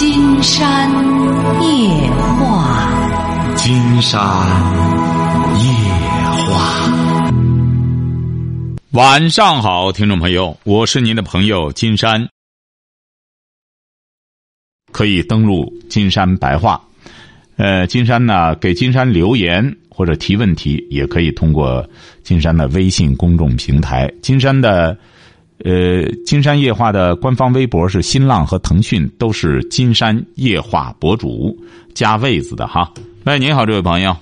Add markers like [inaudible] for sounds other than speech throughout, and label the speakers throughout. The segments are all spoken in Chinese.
Speaker 1: 金山夜话，
Speaker 2: 金山夜话。
Speaker 3: 晚上好，听众朋友，我是您的朋友金山。可以登录金山白话，呃，金山呢给金山留言或者提问题，也可以通过金山的微信公众平台。金山的呃，金山夜话的官方微博是新浪和腾讯，都是金山夜话博主加位子的哈。喂，您好，这位朋友。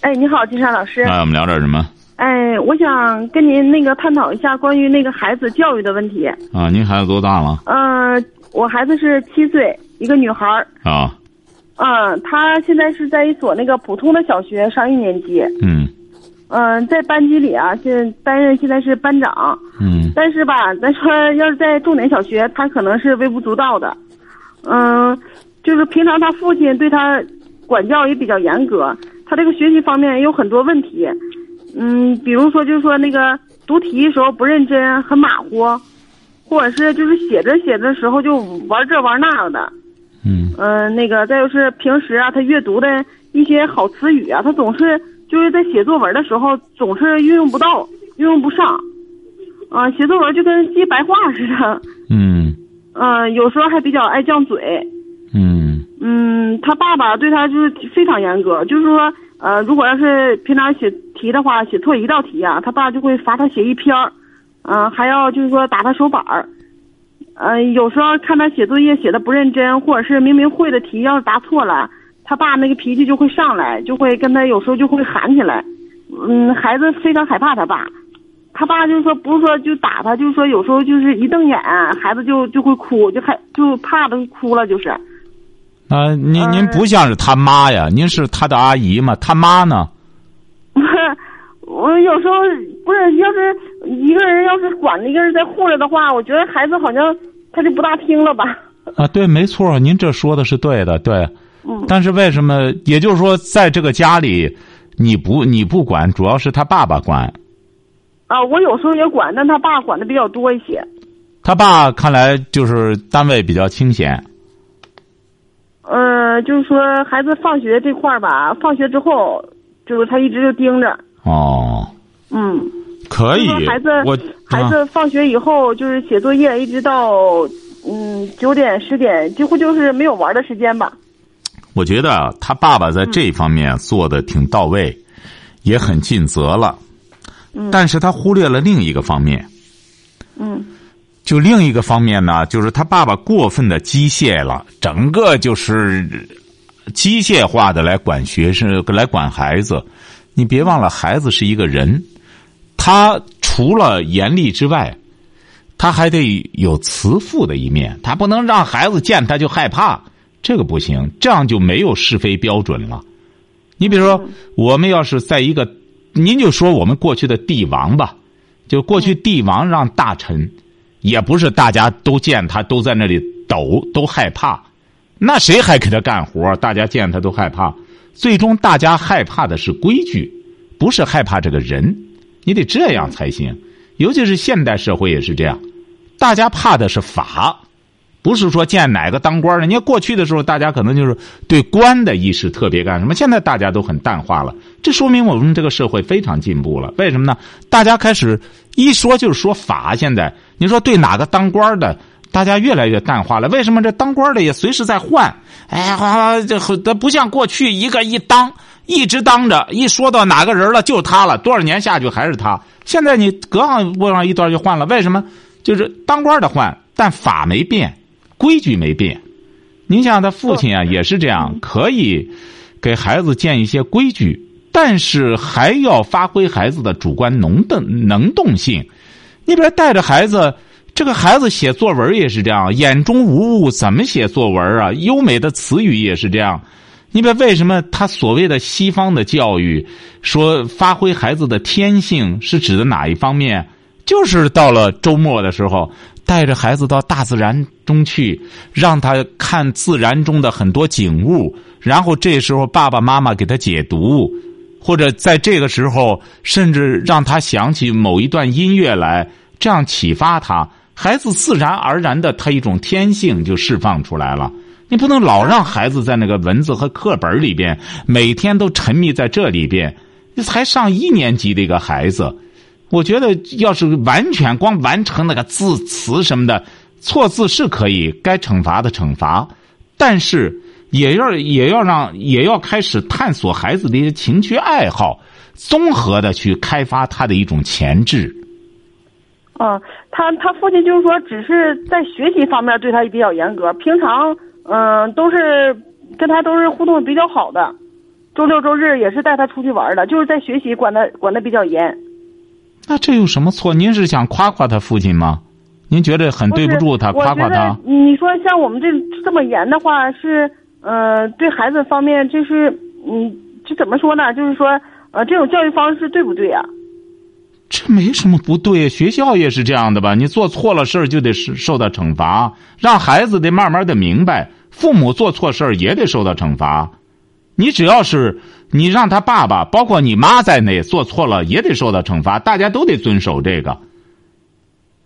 Speaker 4: 哎，你好，金山老师。
Speaker 3: 哎我们聊点什么？
Speaker 4: 哎，我想跟您那个探讨一下关于那个孩子教育的问题。
Speaker 3: 啊，您孩子多大了？
Speaker 4: 嗯，我孩子是七岁，一个女孩儿。
Speaker 3: 啊。
Speaker 4: 嗯，她现在是在一所那个普通的小学上一年级。
Speaker 3: 嗯。
Speaker 4: 嗯，在班级里啊，现担任现在是班长。
Speaker 3: 嗯。
Speaker 4: 但是吧，咱说要是在重点小学，他可能是微不足道的。嗯，就是平常他父亲对他管教也比较严格，他这个学习方面也有很多问题。嗯，比如说就是说那个读题的时候不认真，很马虎，或者是就是写着写着时候就玩这玩那的。
Speaker 3: 嗯。
Speaker 4: 嗯，那个再就是平时啊，他阅读的一些好词语啊，他总是。就是在写作文的时候，总是运用不到，运用不上，啊，写作文就跟记白话似的。
Speaker 3: 嗯。[laughs]
Speaker 4: 嗯，有时候还比较爱犟嘴。
Speaker 3: 嗯。
Speaker 4: 嗯，他爸爸对他就是非常严格，就是说，呃，如果要是平常写题的话，写错一道题啊，他爸就会罚他写一篇儿，嗯，还要就是说打他手板儿。嗯，有时候看他写作业写的不认真，或者是明明会的题要是答错了。他爸那个脾气就会上来，就会跟他有时候就会喊起来，嗯，孩子非常害怕他爸，他爸就是说不是说就打他，就是说有时候就是一瞪眼，孩子就就会哭，就害就怕的哭了，就是。
Speaker 3: 啊，您您不像是他妈呀，您是他的阿姨嘛？他妈呢？[laughs]
Speaker 4: 我有时候不是，要是一个人要是管一个人在护着的话，我觉得孩子好像他就不大听了吧。
Speaker 3: 啊，对，没错，您这说的是对的，对。
Speaker 4: 嗯，
Speaker 3: 但是为什么？也就是说，在这个家里，你不你不管，主要是他爸爸管。
Speaker 4: 啊，我有时候也管，但他爸管的比较多一些。
Speaker 3: 他爸看来就是单位比较清闲。
Speaker 4: 嗯，就是说孩子放学这块儿吧，放学之后，就是他一直就盯着。
Speaker 3: 哦。
Speaker 4: 嗯。
Speaker 3: 可以。
Speaker 4: 孩子，
Speaker 3: 我
Speaker 4: 孩子放学以后就是写作业，一直到嗯九点十点，几乎就是没有玩的时间吧。
Speaker 3: 我觉得他爸爸在这方面做的挺到位，也很尽责了。
Speaker 4: 嗯。
Speaker 3: 但是他忽略了另一个方面。
Speaker 4: 嗯。
Speaker 3: 就另一个方面呢，就是他爸爸过分的机械了，整个就是机械化的来管学生，来管孩子。你别忘了，孩子是一个人，他除了严厉之外，他还得有慈父的一面。他不能让孩子见他就害怕。这个不行，这样就没有是非标准了。你比如说，我们要是在一个，您就说我们过去的帝王吧，就过去帝王让大臣，也不是大家都见他都在那里抖，都害怕，那谁还给他干活？大家见他都害怕，最终大家害怕的是规矩，不是害怕这个人。你得这样才行，尤其是现代社会也是这样，大家怕的是法。不是说见哪个当官的，你看过去的时候，大家可能就是对官的意识特别干什么？现在大家都很淡化了，这说明我们这个社会非常进步了。为什么呢？大家开始一说就是说法。现在你说对哪个当官的，大家越来越淡化了。为什么这当官的也随时在换？哎呀，这这不像过去一个一当一直当着，一说到哪个人了就他了，多少年下去还是他。现在你隔上过上一段就换了，为什么？就是当官的换，但法没变。规矩没变，您像他父亲啊，也是这样，可以给孩子建一些规矩，但是还要发挥孩子的主观能动能动性。你比如带着孩子，这个孩子写作文也是这样，眼中无物，怎么写作文啊？优美的词语也是这样。你比如为什么他所谓的西方的教育说发挥孩子的天性是指的哪一方面？就是到了周末的时候。带着孩子到大自然中去，让他看自然中的很多景物，然后这时候爸爸妈妈给他解读，或者在这个时候甚至让他想起某一段音乐来，这样启发他，孩子自然而然的他一种天性就释放出来了。你不能老让孩子在那个文字和课本里边每天都沉迷在这里边。才上一年级的一个孩子，我觉得要是完全光完成那个字词什么的，错字是可以该惩罚的惩罚，但是也要也要让也要开始探索孩子的一些情趣爱好，综合的去开发他的一种潜质。
Speaker 4: 嗯，他他父亲就是说，只是在学习方面对他比较严格，平常嗯都是跟他都是互动比较好的。周六周日也是带他出去玩的，就是在学习管他管的比较严。
Speaker 3: 那这有什么错？您是想夸夸他父亲吗？您觉得很对不住他，夸夸他？
Speaker 4: 你说像我们这这么严的话，是呃对孩子方面，就是嗯，这怎么说呢？就是说呃这种教育方式对不对呀？
Speaker 3: 这没什么不对，学校也是这样的吧？你做错了事儿就得受受到惩罚，让孩子得慢慢的明白，父母做错事儿也得受到惩罚。你只要是你让他爸爸，包括你妈在内做错了，也得受到惩罚。大家都得遵守这个。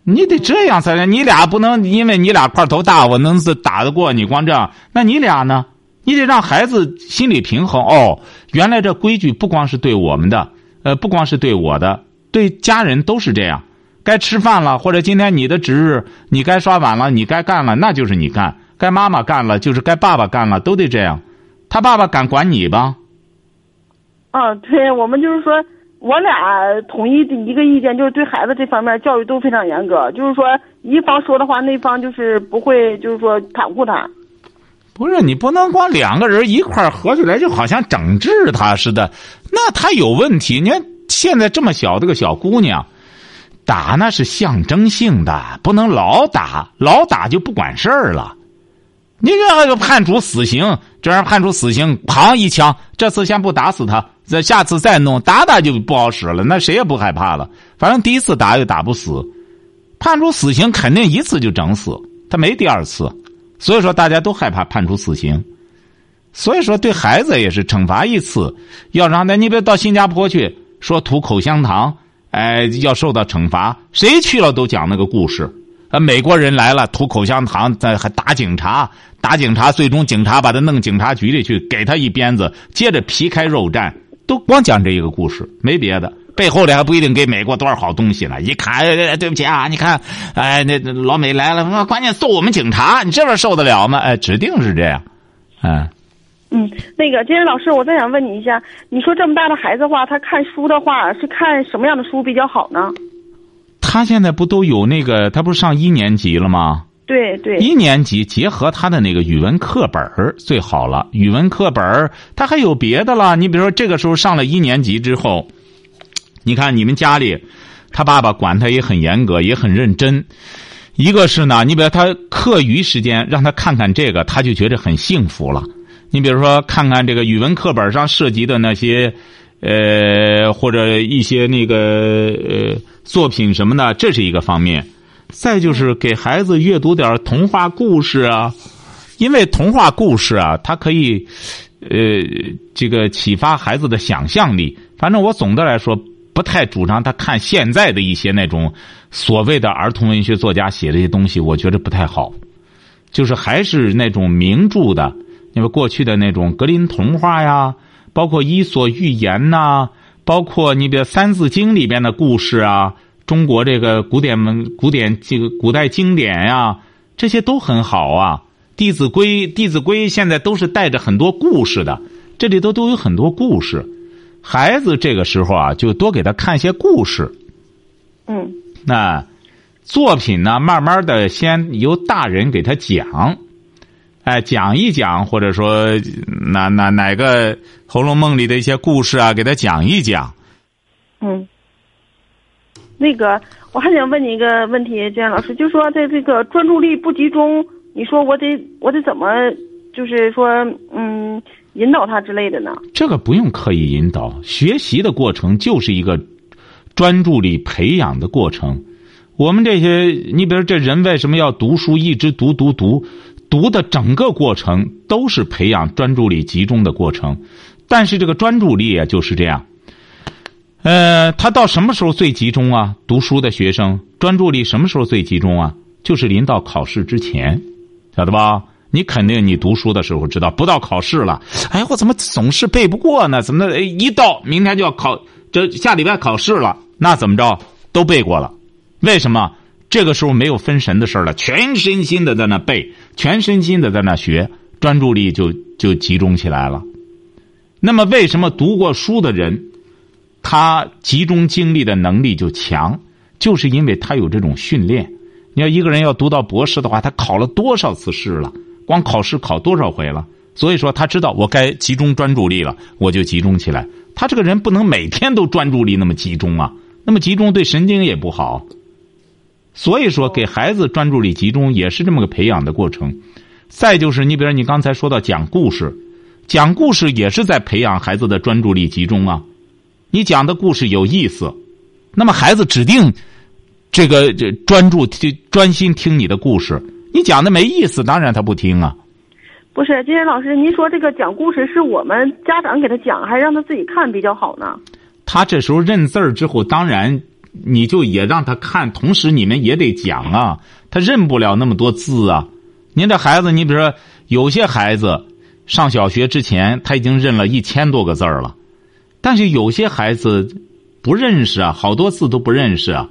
Speaker 3: 你得这样才能，你俩不能因为你俩块头大，我能是打得过你。光这样，那你俩呢？你得让孩子心理平衡。哦，原来这规矩不光是对我们的，呃，不光是对我的，对家人都是这样。该吃饭了，或者今天你的值日，你该刷碗了，你该干了，那就是你干；该妈妈干了，就是该爸爸干了，都得这样。他爸爸敢管你吧？
Speaker 4: 啊，对，我们就是说，我俩统一的一个意见，就是对孩子这方面教育都非常严格。就是说，一方说的话，那方就是不会，就是说袒护他。
Speaker 3: 不是你不能光两个人一块合起来，就好像整治他似的，那他有问题。你看现在这么小的个小姑娘，打那是象征性的，不能老打，老打就不管事儿了。你这个判处死刑，这样判处死刑，砰一枪，这次先不打死他，这下次再弄，打打就不好使了。那谁也不害怕了，反正第一次打又打不死，判处死刑肯定一次就整死，他没第二次，所以说大家都害怕判处死刑。所以说对孩子也是惩罚一次，要让他你别到新加坡去说吐口香糖，哎，要受到惩罚，谁去了都讲那个故事。啊，美国人来了，吐口香糖，在还打警察，打警察，最终警察把他弄警察局里去，给他一鞭子，接着皮开肉绽，都光讲这一个故事，没别的，背后里还不一定给美国多少好东西呢。一看，对不起啊，你看，哎，那老美来了，关键揍我们警察，你这边受得了吗？哎，指定是这样，
Speaker 4: 嗯，嗯，那个金老师，我再想问你一下，你说这么大的孩子的话，他看书的话，是看什么样的书比较好呢？
Speaker 3: 他现在不都有那个？他不是上一年级了吗？
Speaker 4: 对对。
Speaker 3: 一年级结合他的那个语文课本最好了。语文课本他还有别的了。你比如说，这个时候上了一年级之后，你看你们家里，他爸爸管他也很严格，也很认真。一个是呢，你比如他课余时间让他看看这个，他就觉得很幸福了。你比如说，看看这个语文课本上涉及的那些。呃，或者一些那个呃作品什么的，这是一个方面。再就是给孩子阅读点童话故事啊，因为童话故事啊，它可以呃这个启发孩子的想象力。反正我总的来说不太主张他看现在的一些那种所谓的儿童文学作家写的一些东西，我觉得不太好。就是还是那种名著的，因为过去的那种格林童话呀。包括《伊索寓言》呐，包括你比如《三字经》里边的故事啊，中国这个古典文、古典这个古代经典呀，这些都很好啊。《弟子规》《弟子规》现在都是带着很多故事的，这里头都有很多故事。孩子这个时候啊，就多给他看些故事。
Speaker 4: 嗯。
Speaker 3: 那作品呢，慢慢的先由大人给他讲。哎，讲一讲，或者说哪哪哪个《红楼梦》里的一些故事啊，给他讲一讲。
Speaker 4: 嗯，那个我还想问你一个问题，建老师，就说在这个专注力不集中，你说我得我得怎么，就是说嗯，引导他之类的呢？
Speaker 3: 这个不用刻意引导，学习的过程就是一个专注力培养的过程。我们这些，你比如这人为什么要读书，一直读读读？读的整个过程都是培养专注力集中的过程，但是这个专注力啊就是这样。呃，他到什么时候最集中啊？读书的学生专注力什么时候最集中啊？就是临到考试之前，晓得吧？你肯定你读书的时候知道，不到考试了，哎，我怎么总是背不过呢？怎么一到明天就要考，这下礼拜考试了，那怎么着都背过了？为什么？这个时候没有分神的事了，全身心的在那背，全身心的在那学，专注力就就集中起来了。那么，为什么读过书的人，他集中精力的能力就强？就是因为他有这种训练。你要一个人要读到博士的话，他考了多少次试了？光考试考多少回了？所以说，他知道我该集中专注力了，我就集中起来。他这个人不能每天都专注力那么集中啊，那么集中对神经也不好。所以说，给孩子专注力集中也是这么个培养的过程。再就是，你比如你刚才说到讲故事，讲故事也是在培养孩子的专注力集中啊。你讲的故事有意思，那么孩子指定这个这专注听专心听你的故事。你讲的没意思，当然他不听啊。
Speaker 4: 不是，金岩老师，您说这个讲故事是我们家长给他讲，还是让他自己看比较好呢？
Speaker 3: 他这时候认字儿之后，当然。你就也让他看，同时你们也得讲啊。他认不了那么多字啊。您这孩子，你比如说，有些孩子上小学之前他已经认了一千多个字儿了，但是有些孩子不认识啊，好多字都不认识啊。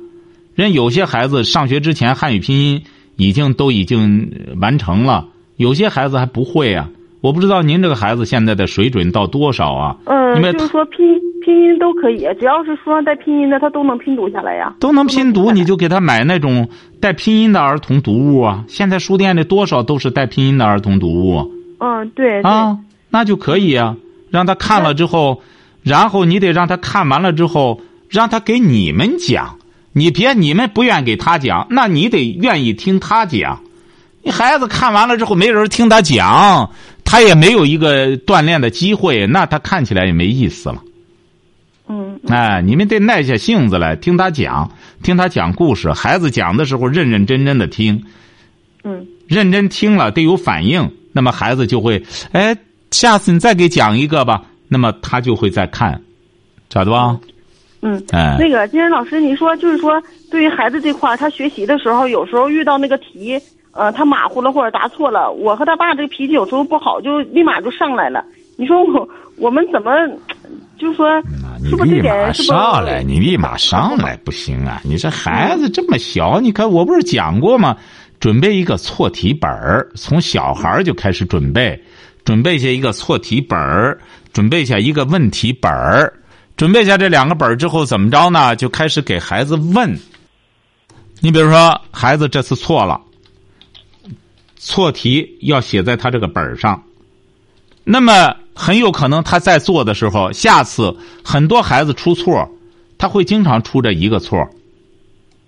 Speaker 3: 人有些孩子上学之前汉语拼音已经都已经完成了，有些孩子还不会啊。我不知道您这个孩子现在的水准到多少啊？
Speaker 4: 嗯，就是说拼拼音都可以，只要是书上带拼音的，他都能拼读下来呀。
Speaker 3: 都能拼读，你就给他买那种带拼音的儿童读物啊。现在书店里多少都是带拼音的儿童读物。
Speaker 4: 嗯，对。
Speaker 3: 啊，那就可以啊。让他看了之后，然后你得让他看完了之后，让他给你们讲。你别你们不愿给他讲，那你得愿意听他讲。你孩子看完了之后，没人听他讲。他也没有一个锻炼的机会，那他看起来也没意思了。
Speaker 4: 嗯，
Speaker 3: 哎，你们得耐下性子来听他讲，听他讲故事。孩子讲的时候，认认真真的听。
Speaker 4: 嗯，
Speaker 3: 认真听了得有反应，那么孩子就会，哎，下次你再给讲一个吧。那么他就会再看，晓得吧？
Speaker 4: 嗯，
Speaker 3: 哎，
Speaker 4: 那个金山老师，你说就是说，对于孩子这块他学习的时候，有时候遇到那个题。呃，他马虎了或者答错了，我和他爸这个脾气有时候不好，就立马就上来了。你说我我们怎么，就说是不是这点是不？
Speaker 3: 上来，你立马上来不行啊！你这孩子这么小，你看我不是讲过吗？准备一个错题本儿，从小孩就开始准备，准备下一个错题本儿，准备下一个问题本儿，准备下这两个本儿之后怎么着呢？就开始给孩子问。你比如说，孩子这次错了。错题要写在他这个本上，那么很有可能他在做的时候，下次很多孩子出错，他会经常出这一个错，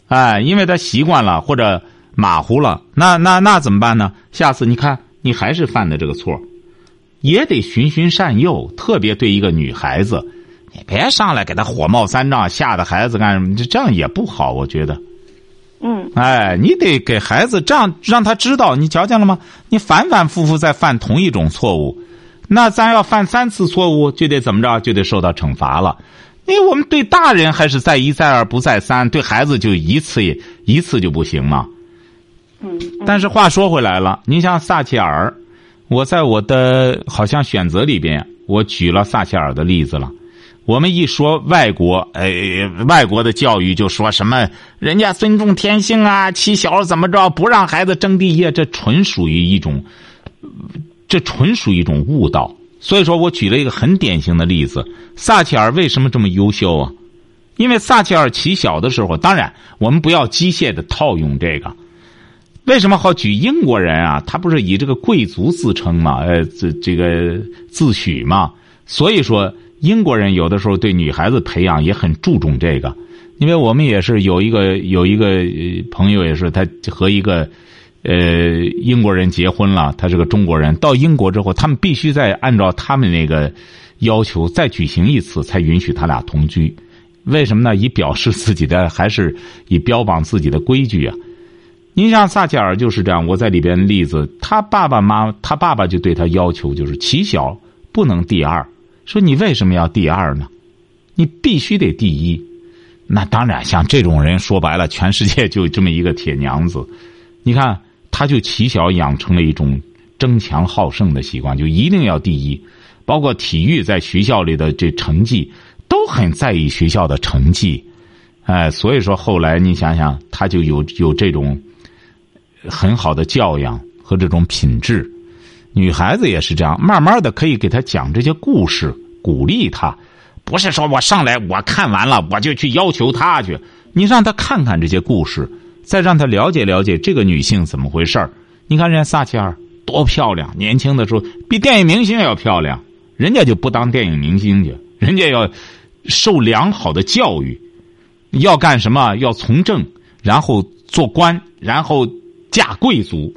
Speaker 3: 哎，因为他习惯了或者马虎了，那那那怎么办呢？下次你看你还是犯的这个错，也得循循善诱，特别对一个女孩子，你别上来给她火冒三丈，吓得孩子干什么？这这样也不好，我觉得。
Speaker 4: 嗯，
Speaker 3: 哎，你得给孩子这样让他知道，你瞧见了吗？你反反复复在犯同一种错误，那咱要犯三次错误，就得怎么着？就得受到惩罚了。因为我们对大人还是再一再二不再三，对孩子就一次一次就不行嘛。
Speaker 4: 嗯。
Speaker 3: 但是话说回来了，你像撒切尔，我在我的好像选择里边，我举了撒切尔的例子了。我们一说外国，哎，外国的教育就说什么人家尊重天性啊，欺小怎么着，不让孩子争第一，这纯属于一种，这纯属一种误导。所以说我举了一个很典型的例子：撒切尔为什么这么优秀啊？因为撒切尔起小的时候，当然我们不要机械的套用这个。为什么好举英国人啊？他不是以这个贵族自称嘛？呃，这这个自诩嘛？所以说。英国人有的时候对女孩子培养也很注重这个，因为我们也是有一个有一个朋友也是他和一个呃英国人结婚了，他是个中国人。到英国之后，他们必须再按照他们那个要求再举行一次，才允许他俩同居。为什么呢？以表示自己的，还是以标榜自己的规矩啊？您像撒切尔就是这样。我在里边例子，他爸爸妈，他爸爸就对他要求就是起小不能第二。说你为什么要第二呢？你必须得第一。那当然，像这种人说白了，全世界就这么一个铁娘子。你看，他就起小养成了一种争强好胜的习惯，就一定要第一。包括体育在学校里的这成绩，都很在意学校的成绩。哎，所以说后来你想想，他就有有这种很好的教养和这种品质。女孩子也是这样，慢慢的可以给他讲这些故事，鼓励他，不是说我上来我看完了我就去要求他去，你让他看看这些故事，再让她了解了解这个女性怎么回事儿。你看人家撒切尔多漂亮，年轻的时候比电影明星要漂亮，人家就不当电影明星去，人家要受良好的教育，要干什么？要从政，然后做官，然后嫁贵族。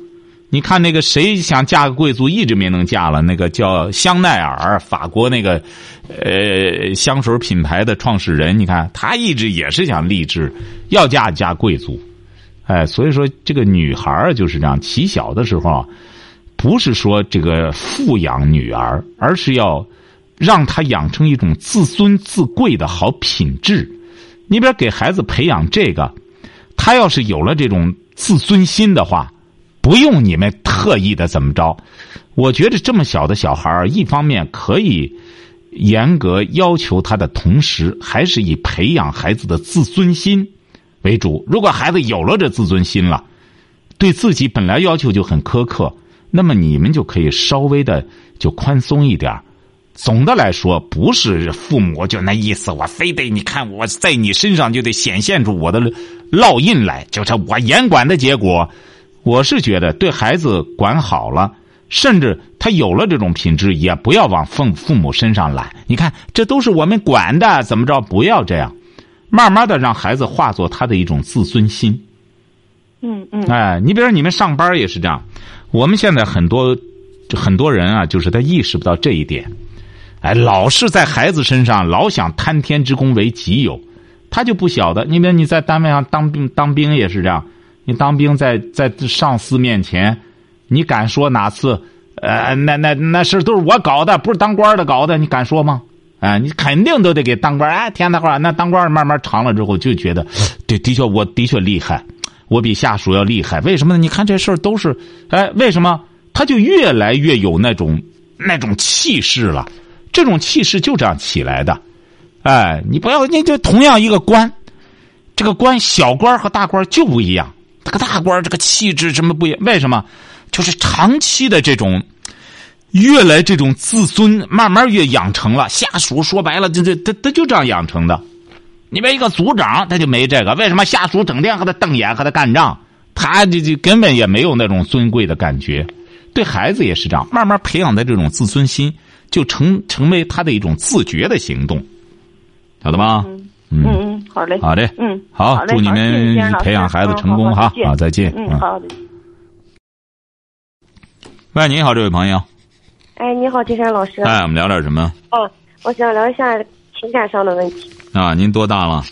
Speaker 3: 你看那个谁想嫁个贵族，一直没能嫁了。那个叫香奈儿，法国那个呃香水品牌的创始人，你看他一直也是想励志要嫁嫁贵族。哎，所以说这个女孩儿就是这样，起小的时候，不是说这个富养女儿，而是要让她养成一种自尊自贵的好品质。你比如给孩子培养这个，他要是有了这种自尊心的话。不用你们特意的怎么着，我觉得这么小的小孩儿，一方面可以严格要求他的同时，还是以培养孩子的自尊心为主。如果孩子有了这自尊心了，对自己本来要求就很苛刻，那么你们就可以稍微的就宽松一点总的来说，不是父母就那意思，我非得你看我在你身上就得显现出我的烙印来，就是我严管的结果。我是觉得对孩子管好了，甚至他有了这种品质，也不要往父父母身上揽。你看，这都是我们管的，怎么着？不要这样，慢慢的让孩子化作他的一种自尊心。
Speaker 4: 嗯嗯。
Speaker 3: 哎，你比如说你们上班也是这样，我们现在很多很多人啊，就是他意识不到这一点，哎，老是在孩子身上老想贪天之功为己有，他就不晓得。你比如你在单位上当兵当兵也是这样。你当兵在在上司面前，你敢说哪次？呃，那那那事都是我搞的，不是当官的搞的，你敢说吗？啊，你肯定都得给当官。哎，天大话，那当官慢慢长了之后，就觉得，[sniffs] 对，的确我的确厉害，我比下属要厉害。为什么呢？你看这事儿都是，哎，为什么？他就越来越有那种那种气势了。这种气势就这样起来的。哎，你不要，你就同样一个官，这个官小官和大官就不一样。这个大官这个气质什么不一样？为什么？就是长期的这种，越来这种自尊，慢慢越养成了。下属说白了，这这他他就这样养成的。你别一个组长，他就没这个。为什么下属整天和他瞪眼，和他干仗？他这这根本也没有那种尊贵的感觉。对孩子也是这样，慢慢培养的这种自尊心，就成成为他的一种自觉的行动，晓得吗？
Speaker 4: 嗯嗯，好嘞，
Speaker 3: 好嘞，
Speaker 4: 嗯，
Speaker 3: 好，祝你们培养孩子成功哈，好，再见，
Speaker 4: 嗯，好的。
Speaker 3: 喂，你好，这位朋友。
Speaker 5: 哎，你好，金山老师。
Speaker 3: 哎，我们聊点什么？
Speaker 5: 哦，我想聊一下情感上的问题。
Speaker 3: 啊，您多大了？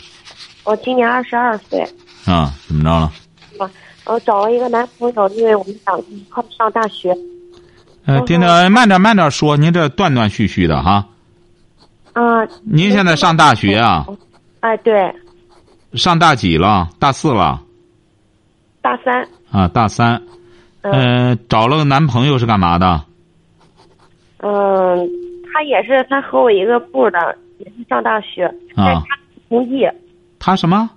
Speaker 5: 我今年二十二岁。
Speaker 3: 啊，怎么着了？
Speaker 5: 啊，我找了一个男朋友，因为我们想一块上大学。
Speaker 3: 呃，听着，慢点，慢点说，您这断断续续的哈。
Speaker 5: 啊。
Speaker 3: 您现在上大学啊？
Speaker 5: 哎，对。
Speaker 3: 上大几了？大四了。
Speaker 5: 大三。
Speaker 3: 啊，大三。嗯。找了个男朋友是干嘛的？
Speaker 5: 嗯，他也是，他和我一个部的，也是上大学。
Speaker 3: 但是。
Speaker 5: 他同意。
Speaker 3: 他什么？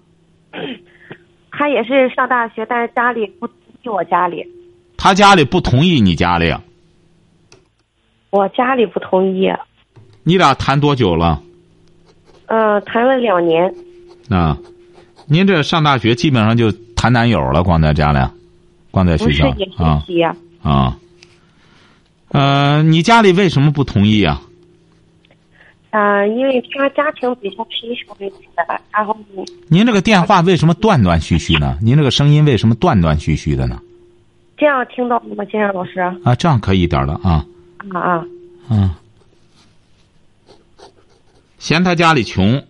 Speaker 3: [clears throat]
Speaker 5: 他也是上大学，但是家里不同意。我家里。
Speaker 3: 他家里不同意你家里。
Speaker 5: 我家里不同意。
Speaker 3: 你俩谈多久了？
Speaker 5: 呃，谈了两年。
Speaker 3: 啊，您这上大学基本上就谈男友了，光在家里，光在学校啊啊。呃，你家里为什么不同意啊？
Speaker 5: 啊，因为他家庭比较贫穷一些，然后。
Speaker 3: 您这个电话为什么断断续续呢？您这个声音为什么断断续续的呢？
Speaker 5: 这样听到吗，金山老师？
Speaker 3: 啊，这样可以一点了啊。
Speaker 5: 啊啊。
Speaker 3: 嗯。嫌他家里穷，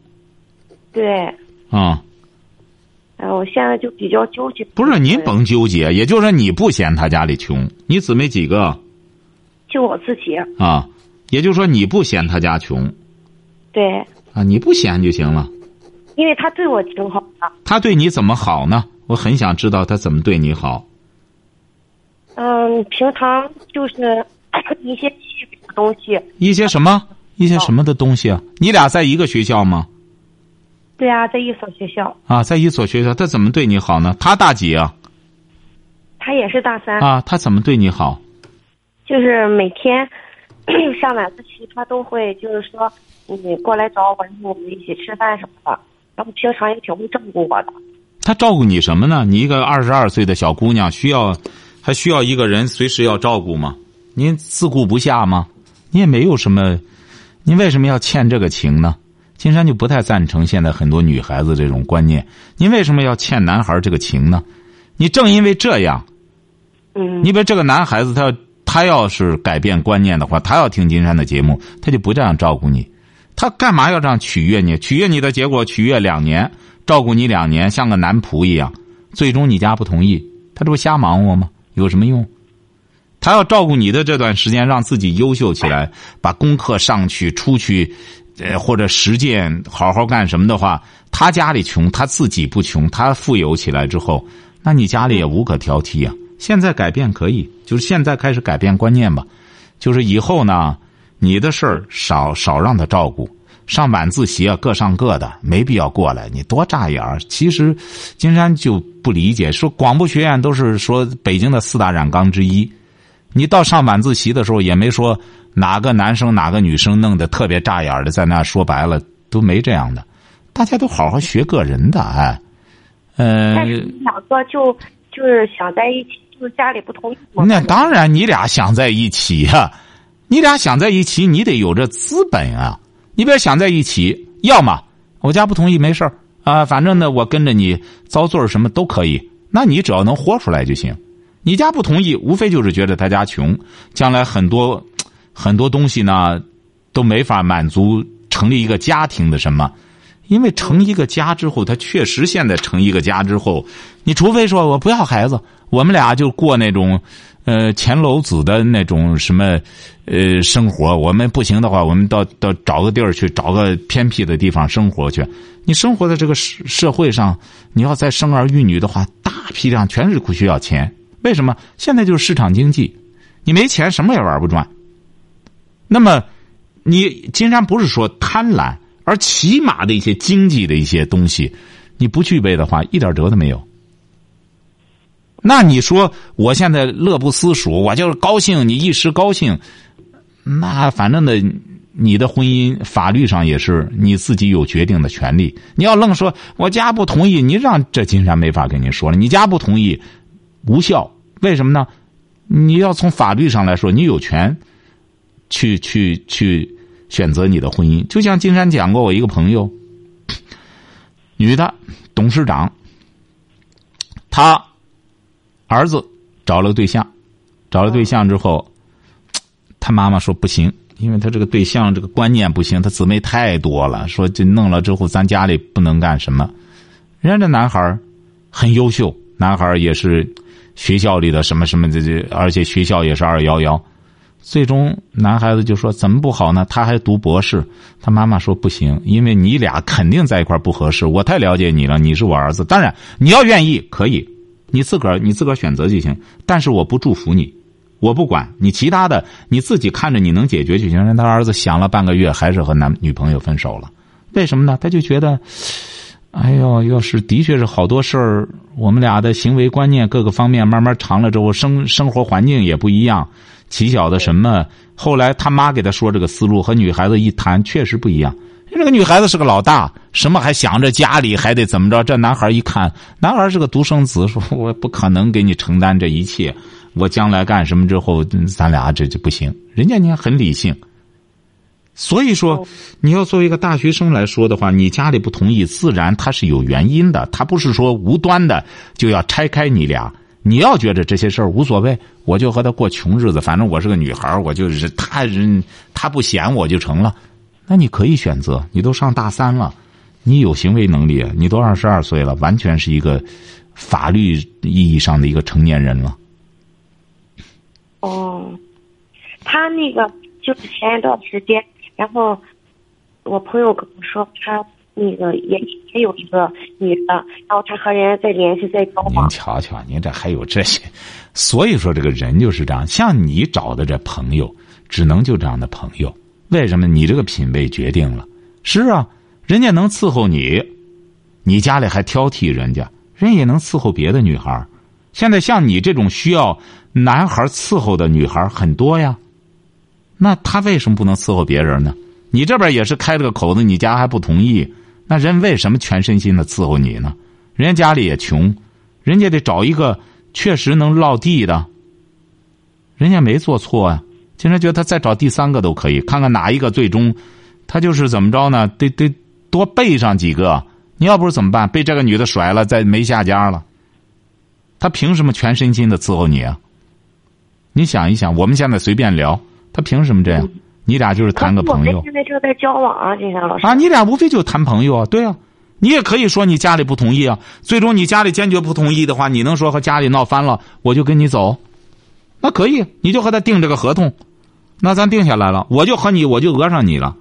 Speaker 5: 对，
Speaker 3: 啊，
Speaker 5: 哎，我现在就比较纠结。
Speaker 3: 不是您甭纠结，也就是说你不嫌他家里穷，你姊妹几个？
Speaker 5: 就我自己。
Speaker 3: 啊，也就是说你不嫌他家穷。
Speaker 5: 对。
Speaker 3: 啊，你不嫌就行了。
Speaker 5: 因为他对我挺好的。
Speaker 3: 他对你怎么好呢？我很想知道他怎么对你好。
Speaker 5: 嗯，平常就是 [coughs] 一些东西。
Speaker 3: 一些什么？一些什么的东西啊？你俩在一个学校吗？
Speaker 5: 对啊，在一所学校。
Speaker 3: 啊，在一所学校，他怎么对你好呢？他大几啊？
Speaker 5: 他也是大三。
Speaker 3: 啊，他怎么对你好？
Speaker 5: 就是每天上晚自习，他都会就是说你过来找我，然后我们一起吃饭什么的。然后平常也挺会照顾我的。
Speaker 3: 他照顾你什么呢？你一个二十二岁的小姑娘，需要还需要一个人随时要照顾吗？您自顾不暇吗？你也没有什么，您为什么要欠这个情呢？金山就不太赞成现在很多女孩子这种观念。您为什么要欠男孩这个情呢？你正因为这样，
Speaker 5: 嗯。
Speaker 3: 你比如这个男孩子，他他要是改变观念的话，他要听金山的节目，他就不这样照顾你。他干嘛要这样取悦你？取悦你的结果，取悦两年，照顾你两年，像个男仆一样，最终你家不同意，他这不瞎忙活吗？有什么用？他要照顾你的这段时间，让自己优秀起来，把功课上去，出去，呃，或者实践，好好干什么的话，他家里穷，他自己不穷，他富有起来之后，那你家里也无可挑剔啊。现在改变可以，就是现在开始改变观念吧，就是以后呢。你的事儿少少让他照顾，上晚自习啊，各上各的，没必要过来。你多扎眼儿。其实，金山就不理解，说广播学院都是说北京的四大染缸之一，你到上晚自习的时候也没说哪个男生哪个女生弄得特别扎眼儿的，在那说白了都没这样的，大家都好好学个人的哎。
Speaker 5: 嗯。但是两个就就是想在一起，是家里不同意。
Speaker 3: 那当然，你俩想在一起呀。你俩想在一起，你得有这资本啊！你别想在一起，要么我家不同意，没事啊，反正呢，我跟着你遭罪什么都可以。那你只要能豁出来就行。你家不同意，无非就是觉得他家穷，将来很多很多东西呢都没法满足成立一个家庭的什么。因为成一个家之后，他确实现在成一个家之后，你除非说我不要孩子，我们俩就过那种。呃，钱楼子的那种什么，呃，生活，我们不行的话，我们到到找个地儿去，找个偏僻的地方生活去。你生活在这个社社会上，你要再生儿育女的话，大批量全是需要钱。为什么？现在就是市场经济，你没钱什么也玩不转。那么，你金山不是说贪婪，而起码的一些经济的一些东西，你不具备的话，一点辙都没有。那你说我现在乐不思蜀，我就是高兴，你一时高兴，那反正的，你的婚姻法律上也是你自己有决定的权利。你要愣说我家不同意，你让这金山没法跟你说了。你家不同意，无效。为什么呢？你要从法律上来说，你有权去去去选择你的婚姻。就像金山讲过，我一个朋友，[coughs] 女的董事长，她。儿子找了个对象，找了对象之后，他妈妈说不行，因为他这个对象这个观念不行，他姊妹太多了，说这弄了之后咱家里不能干什么。人家这男孩很优秀，男孩也是学校里的什么什么这这，而且学校也是二幺幺。最终男孩子就说怎么不好呢？他还读博士，他妈妈说不行，因为你俩肯定在一块不合适。我太了解你了，你是我儿子，当然你要愿意可以。你自个儿，你自个儿选择就行。但是我不祝福你，我不管你其他的，你自己看着你能解决就行。他儿子想了半个月，还是和男女朋友分手了。为什么呢？他就觉得，哎呦，要是的确是好多事儿，我们俩的行为观念各个方面慢慢长了之后，生生活环境也不一样，起小的什么。后来他妈给他说这个思路和女孩子一谈，确实不一样。这个女孩子是个老大，什么还想着家里还得怎么着？这男孩一看，男孩是个独生子，说我不可能给你承担这一切。我将来干什么之后，咱俩这就不行。人家你看很理性，所以说你要作为一个大学生来说的话，你家里不同意，自然他是有原因的，他不是说无端的就要拆开你俩。你要觉得这些事儿无所谓，我就和他过穷日子，反正我是个女孩，我就是他人他不嫌我就成了。那你可以选择，你都上大三了，你有行为能力，你都二十二岁了，完全是一个法律意义上的一个成年人了。
Speaker 5: 哦，他那个就是前一段时间，然后我朋友跟我说，他那个也也有一个女的，然后他和人家在联系在交
Speaker 3: 您。瞧瞧，您这还有这些，所以说这个人就是这样。像你找的这朋友，只能就这样的朋友。为什么？你这个品味决定了。是啊，人家能伺候你，你家里还挑剔人家，人也能伺候别的女孩现在像你这种需要男孩伺候的女孩很多呀。那他为什么不能伺候别人呢？你这边也是开了个口子，你家还不同意，那人为什么全身心的伺候你呢？人家家里也穷，人家得找一个确实能落地的。人家没做错啊，经常觉得他再找第三个都可以，看看哪一个最终，他就是怎么着呢？得得多备上几个。你要不是怎么办？被这个女的甩了，再没下家了。他凭什么全身心的伺候你啊？你想一想，我们现在随便聊，他凭什么这样？你俩就是谈个朋友。
Speaker 5: 我们现在正在交往啊，金山老师。
Speaker 3: 啊，你俩无非就谈朋友啊，对啊，你也可以说你家里不同意啊，最终你家里坚决不同意的话，你能说和家里闹翻了，我就跟你走，那可以，你就和他定这个合同，那咱定下来了，我就和你，我就讹上你了，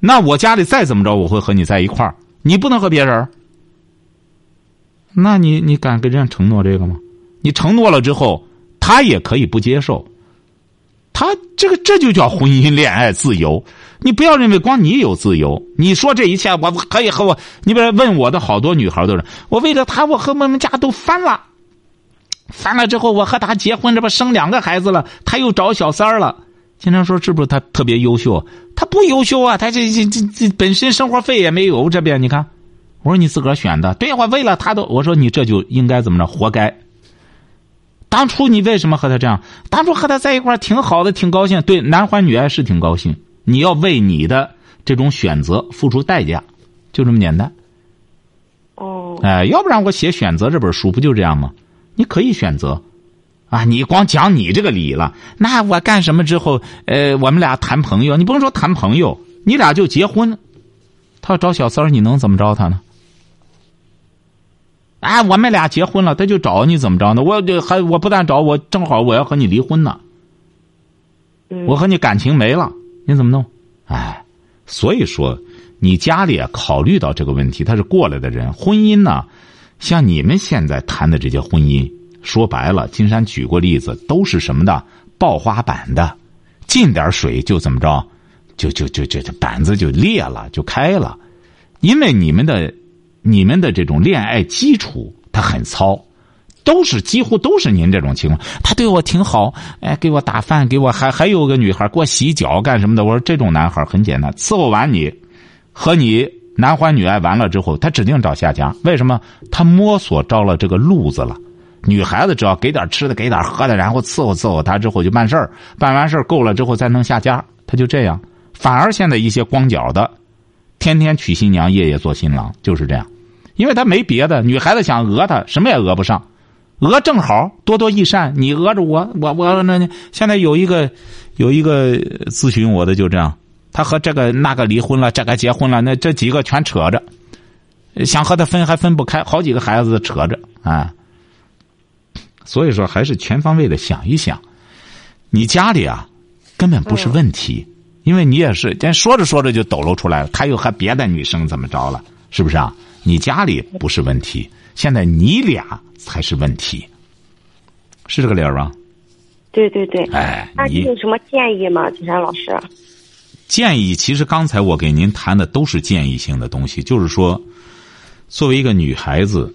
Speaker 3: 那我家里再怎么着，我会和你在一块儿，你不能和别人，那你你敢跟人家承诺这个吗？你承诺了之后，他也可以不接受。他这个这就叫婚姻恋爱自由，你不要认为光你有自由。你说这一切，我可以和我，你比如问我的好多女孩都是，我为了他，我和我们家都翻了，翻了之后，我和他结婚，这不生两个孩子了，他又找小三儿了。经常说是不是他特别优秀？他不优秀啊，他这这这这本身生活费也没有，这边你看，我说你自个儿选的，对我为了他都，我说你这就应该怎么着，活该。当初你为什么和他这样？当初和他在一块儿挺好的，挺高兴。对，男欢女爱是挺高兴。你要为你的这种选择付出代价，就这么简单。
Speaker 5: 哦，
Speaker 3: 哎，要不然我写《选择》这本书不就这样吗？你可以选择，啊，你光讲你这个理了，那我干什么之后，呃，我们俩谈朋友，你不能说谈朋友，你俩就结婚，他要找小三儿，你能怎么着他呢？啊，我们俩结婚了，他就找你怎么着呢？我这还我不但找我，正好我要和你离婚呢。
Speaker 5: 嗯
Speaker 3: 我和你感情没了，你怎么弄？哎，所以说你家里啊，考虑到这个问题，他是过来的人，婚姻呢，像你们现在谈的这些婚姻，说白了，金山举过例子，都是什么的爆花板的，进点水就怎么着，就就就就就板子就裂了，就开了，因为你们的你们的这种恋爱基础他很糙。都是几乎都是您这种情况，他对我挺好，哎，给我打饭，给我还还有个女孩给我洗脚干什么的。我说这种男孩很简单，伺候完你，和你男欢女爱完了之后，他指定找下家。为什么？他摸索着了这个路子了。女孩子只要给点吃的，给点喝的，然后伺候伺候他之后就办事儿，办完事儿够了之后再能下家，他就这样。反而现在一些光脚的，天天娶新娘，夜夜做新郎，就是这样，因为他没别的。女孩子想讹他，什么也讹不上。讹正好，多多益善。你讹着我，我我那现在有一个有一个咨询我的就这样，他和这个那个离婚了，这个结婚了，那这几个全扯着，想和他分还分不开，好几个孩子扯着啊。所以说，还是全方位的想一想，你家里啊根本不是问题，因为你也是，咱说着说着就抖搂出来了，他又和别的女生怎么着了，是不是啊？你家里不是问题，现在你俩才是问题，是这个理儿吧？
Speaker 5: 对对对。
Speaker 3: 哎，
Speaker 5: 那你
Speaker 3: 你
Speaker 5: 有什么建议吗，金山老师？
Speaker 3: 建议，其实刚才我给您谈的都是建议性的东西，就是说，作为一个女孩子，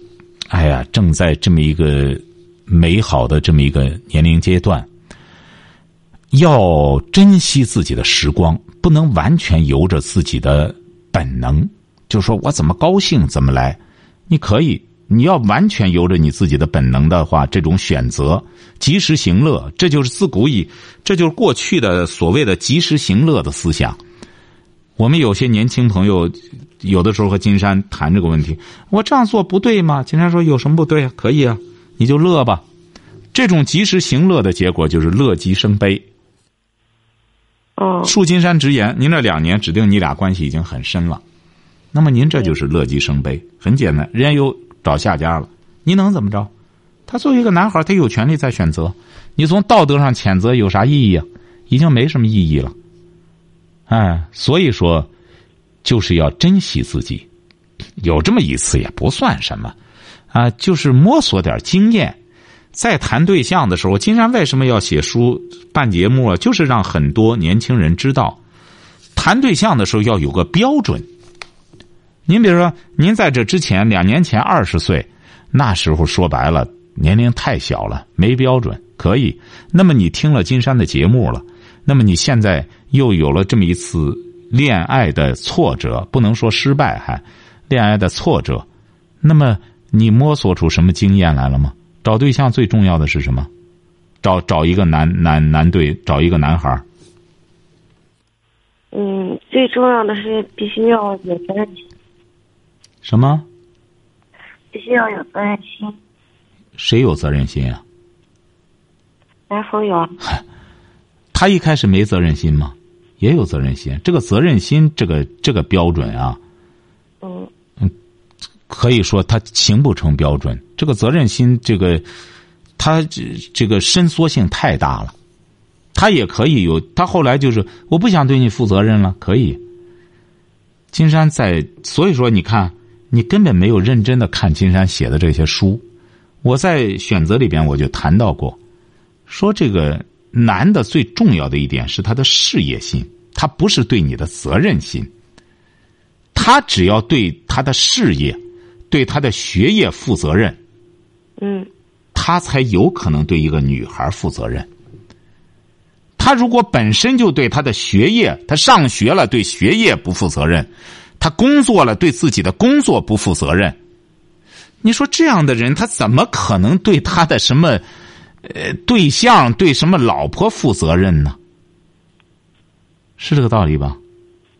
Speaker 3: 哎呀，正在这么一个美好的这么一个年龄阶段，要珍惜自己的时光，不能完全由着自己的本能，就说我怎么高兴怎么来，你可以。你要完全由着你自己的本能的话，这种选择及时行乐，这就是自古以，这就是过去的所谓的及时行乐的思想。我们有些年轻朋友，有的时候和金山谈这个问题，我这样做不对吗？金山说有什么不对啊？可以啊，你就乐吧。这种及时行乐的结果就是乐极生悲。
Speaker 5: 哦，
Speaker 3: 恕金山直言，您这两年指定你俩关系已经很深了，那么您这就是乐极生悲，很简单，人家又找下家了，你能怎么着？他作为一个男孩，他有权利再选择。你从道德上谴责有啥意义啊？已经没什么意义了。哎，所以说，就是要珍惜自己，有这么一次也不算什么，啊，就是摸索点经验。在谈对象的时候，金山为什么要写书、办节目啊？就是让很多年轻人知道，谈对象的时候要有个标准。您比如说，您在这之前两年前二十岁，那时候说白了年龄太小了，没标准可以。那么你听了金山的节目了，那么你现在又有了这么一次恋爱的挫折，不能说失败，还恋爱的挫折，那么你摸索出什么经验来了吗？找对象最重要的是什么？找找一个男男男对，找一个男孩。
Speaker 5: 嗯，最重要的是必须要有责任心，
Speaker 3: 什么？
Speaker 5: 必须要有责任心。
Speaker 3: 谁有责任心啊？
Speaker 5: 男朋友，
Speaker 3: 他一开始没责任心吗？也有责任心。这个责任心，这个这个标准啊，
Speaker 5: 嗯
Speaker 3: 可以说他形不成标准。这个责任心，这个他这这个伸缩性太大了。他也可以有，他后来就是我不想对你负责任了，可以。金山在，所以说你看，你根本没有认真的看金山写的这些书。我在选择里边我就谈到过，说这个男的最重要的一点是他的事业心，他不是对你的责任心。他只要对他的事业、对他的学业负责任，
Speaker 5: 嗯
Speaker 3: 他才有可能对一个女孩负责任。他如果本身就对他的学业，他上学了对学业不负责任，他工作了对自己的工作不负责任，你说这样的人，他怎么可能对他的什么呃对象、对什么老婆负责任呢？是这个道理吧？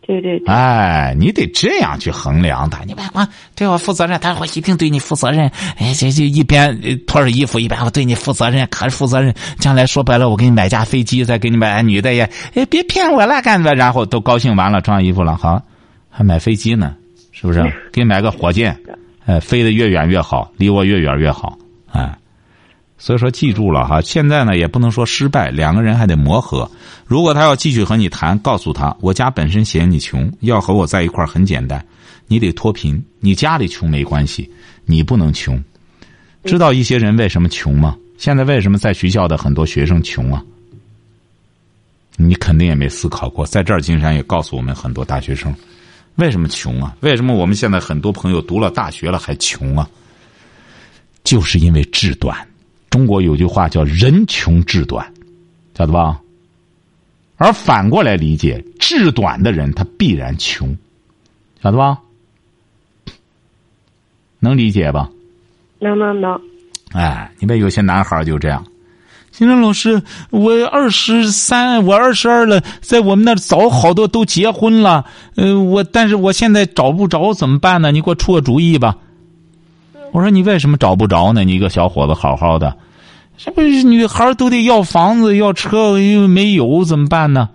Speaker 5: 对对对，
Speaker 3: 哎，你得这样去衡量他。你别光对我负责任，他说我一定对你负责任。哎，这这一边呃脱着衣服，一边我对你负责任，可是负责任。将来说白了，我给你买架飞机，再给你买女的也，哎，别骗我了，干的然后都高兴完了，穿上衣服了，好，还买飞机呢，是不是？[laughs] 给你买个火箭，哎，飞得越远越好，离我越远越好，哎。所以说，记住了哈。现在呢，也不能说失败，两个人还得磨合。如果他要继续和你谈，告诉他，我家本身嫌你穷，要和我在一块儿很简单，你得脱贫。你家里穷没关系，你不能穷。知道一些人为什么穷吗？现在为什么在学校的很多学生穷啊？你肯定也没思考过。在这儿，金山也告诉我们很多大学生，为什么穷啊？为什么我们现在很多朋友读了大学了还穷啊？就是因为志短。中国有句话叫“人穷志短”，晓得吧？而反过来理解，志短的人他必然穷，晓得吧？能理解吧？
Speaker 5: 能能能，
Speaker 3: 哎，你们有些男孩就这样。金山老师，我二十三，我二十二了，在我们那早好多都结婚了。呃，我但是我现在找不着，怎么办呢？你给我出个主意吧。我说你为什么找不着呢？你一个小伙子好好的，这不是女孩都得要房子要车，又没有怎么办呢？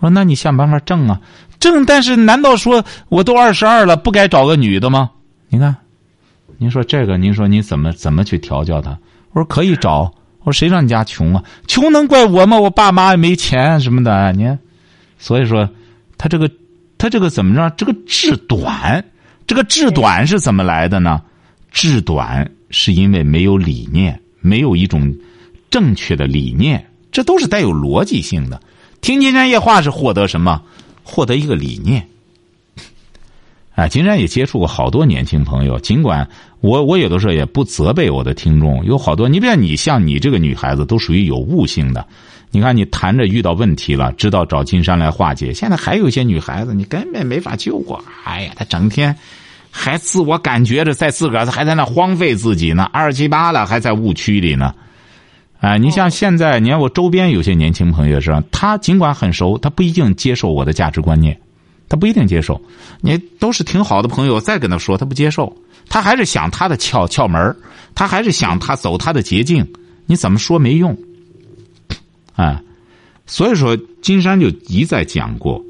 Speaker 3: 我说那你想办法挣啊，挣。但是难道说我都二十二了，不该找个女的吗？你看，您说这个，您说你怎么怎么去调教他？我说可以找。我说谁让你家穷啊？穷能怪我吗？我爸妈也没钱什么的，你看。所以说，他这个他这个怎么着？这个志短，这个志短是怎么来的呢？志短是因为没有理念，没有一种正确的理念，这都是带有逻辑性的。听金山夜话是获得什么？获得一个理念。啊，金山也接触过好多年轻朋友，尽管我我有的时候也不责备我的听众，有好多你比如你像你这个女孩子都属于有悟性的，你看你谈着遇到问题了，知道找金山来化解。现在还有一些女孩子，你根本没法救过，哎呀，她整天。还自我感觉着在自个儿还在那荒废自己呢，二七八了还在误区里呢，啊！你像现在，你看我周边有些年轻朋友是吧？他尽管很熟，他不一定接受我的价值观念，他不一定接受。你都是挺好的朋友，再跟他说，他不接受，他还是想他的窍窍门他还是想他走他的捷径。你怎么说没用？啊！所以说，金山就一再讲过。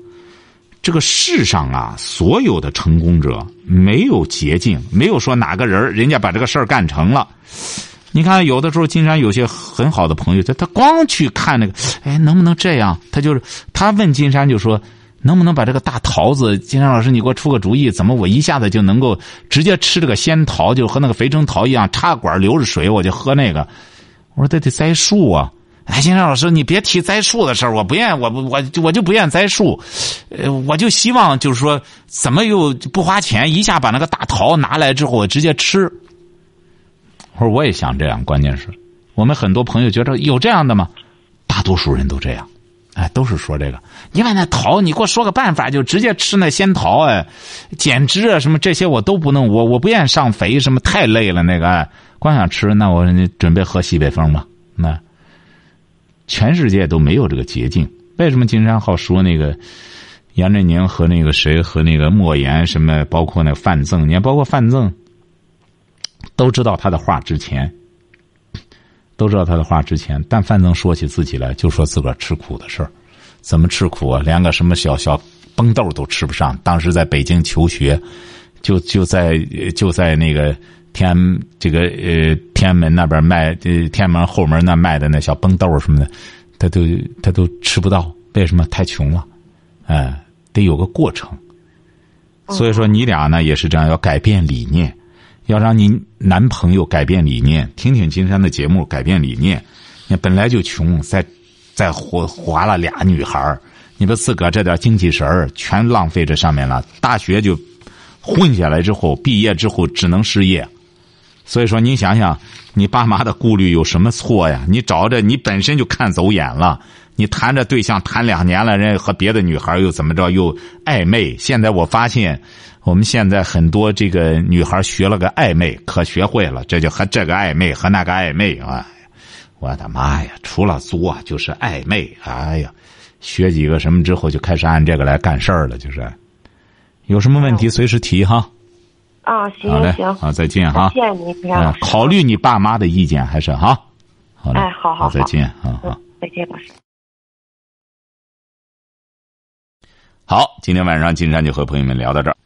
Speaker 3: 这个世上啊，所有的成功者没有捷径，没有说哪个人人家把这个事儿干成了。你看，有的时候金山有些很好的朋友，他他光去看那个，哎，能不能这样？他就是他问金山就说，能不能把这个大桃子，金山老师，你给我出个主意，怎么我一下子就能够直接吃这个仙桃，就和那个肥城桃一样，插管流着水，我就喝那个。我说这得栽树啊！哎，金山老师，你别提栽树的事儿，我不愿，我我我就不愿栽树，呃，我就希望就是说，怎么又不花钱，一下把那个大桃拿来之后，我直接吃。我说我也想这样，关键是，我们很多朋友觉得有这样的吗？大多数人都这样。哎，都是说这个。你把那桃，你给我说个办法，就直接吃那仙桃哎，减脂啊什么这些我都不能，我我不愿意上肥，什么太累了那个，光想吃，那我准备喝西北风吧。那全世界都没有这个捷径。为什么金山好说那个杨振宁和那个谁和那个莫言什么，包括那范增，你看包括范增，都知道他的话之前。都知道他的话之前，但范增说起自己来，就说自个儿吃苦的事儿，怎么吃苦啊？连个什么小小崩豆都吃不上。当时在北京求学，就就在就在那个天这个呃天安门那边卖，呃天安门后门那卖的那小崩豆什么的，他都他都吃不到。为什么？太穷了，哎，得有个过程。所以说，你俩呢也是这样，要改变理念。要让你男朋友改变理念，听听金山的节目，改变理念。你本来就穷，再再活划了俩女孩你把自个这点精气神儿全浪费这上面了。大学就混下来之后，毕业之后只能失业。所以说，你想想，你爸妈的顾虑有什么错呀？你找着你本身就看走眼了，你谈着对象谈两年了，人和别的女孩又怎么着又暧昧？现在我发现。我们现在很多这个女孩学了个暧昧，可学会了，这就和这个暧昧和那个暧昧啊！我的妈呀，除了作就是暧昧，哎呀，学几个什么之后就开始按这个来干事儿了，就是。有什么问题随时提哈。
Speaker 5: 啊，行行，
Speaker 3: 好，再见哈。
Speaker 5: 谢谢你，
Speaker 3: 考虑你爸妈的意见还是哈。好嘞，
Speaker 5: 哎，好好
Speaker 3: 好，再见啊，好，
Speaker 5: 再见，老师。
Speaker 3: 好，今天晚上金山就和朋友们聊到这儿。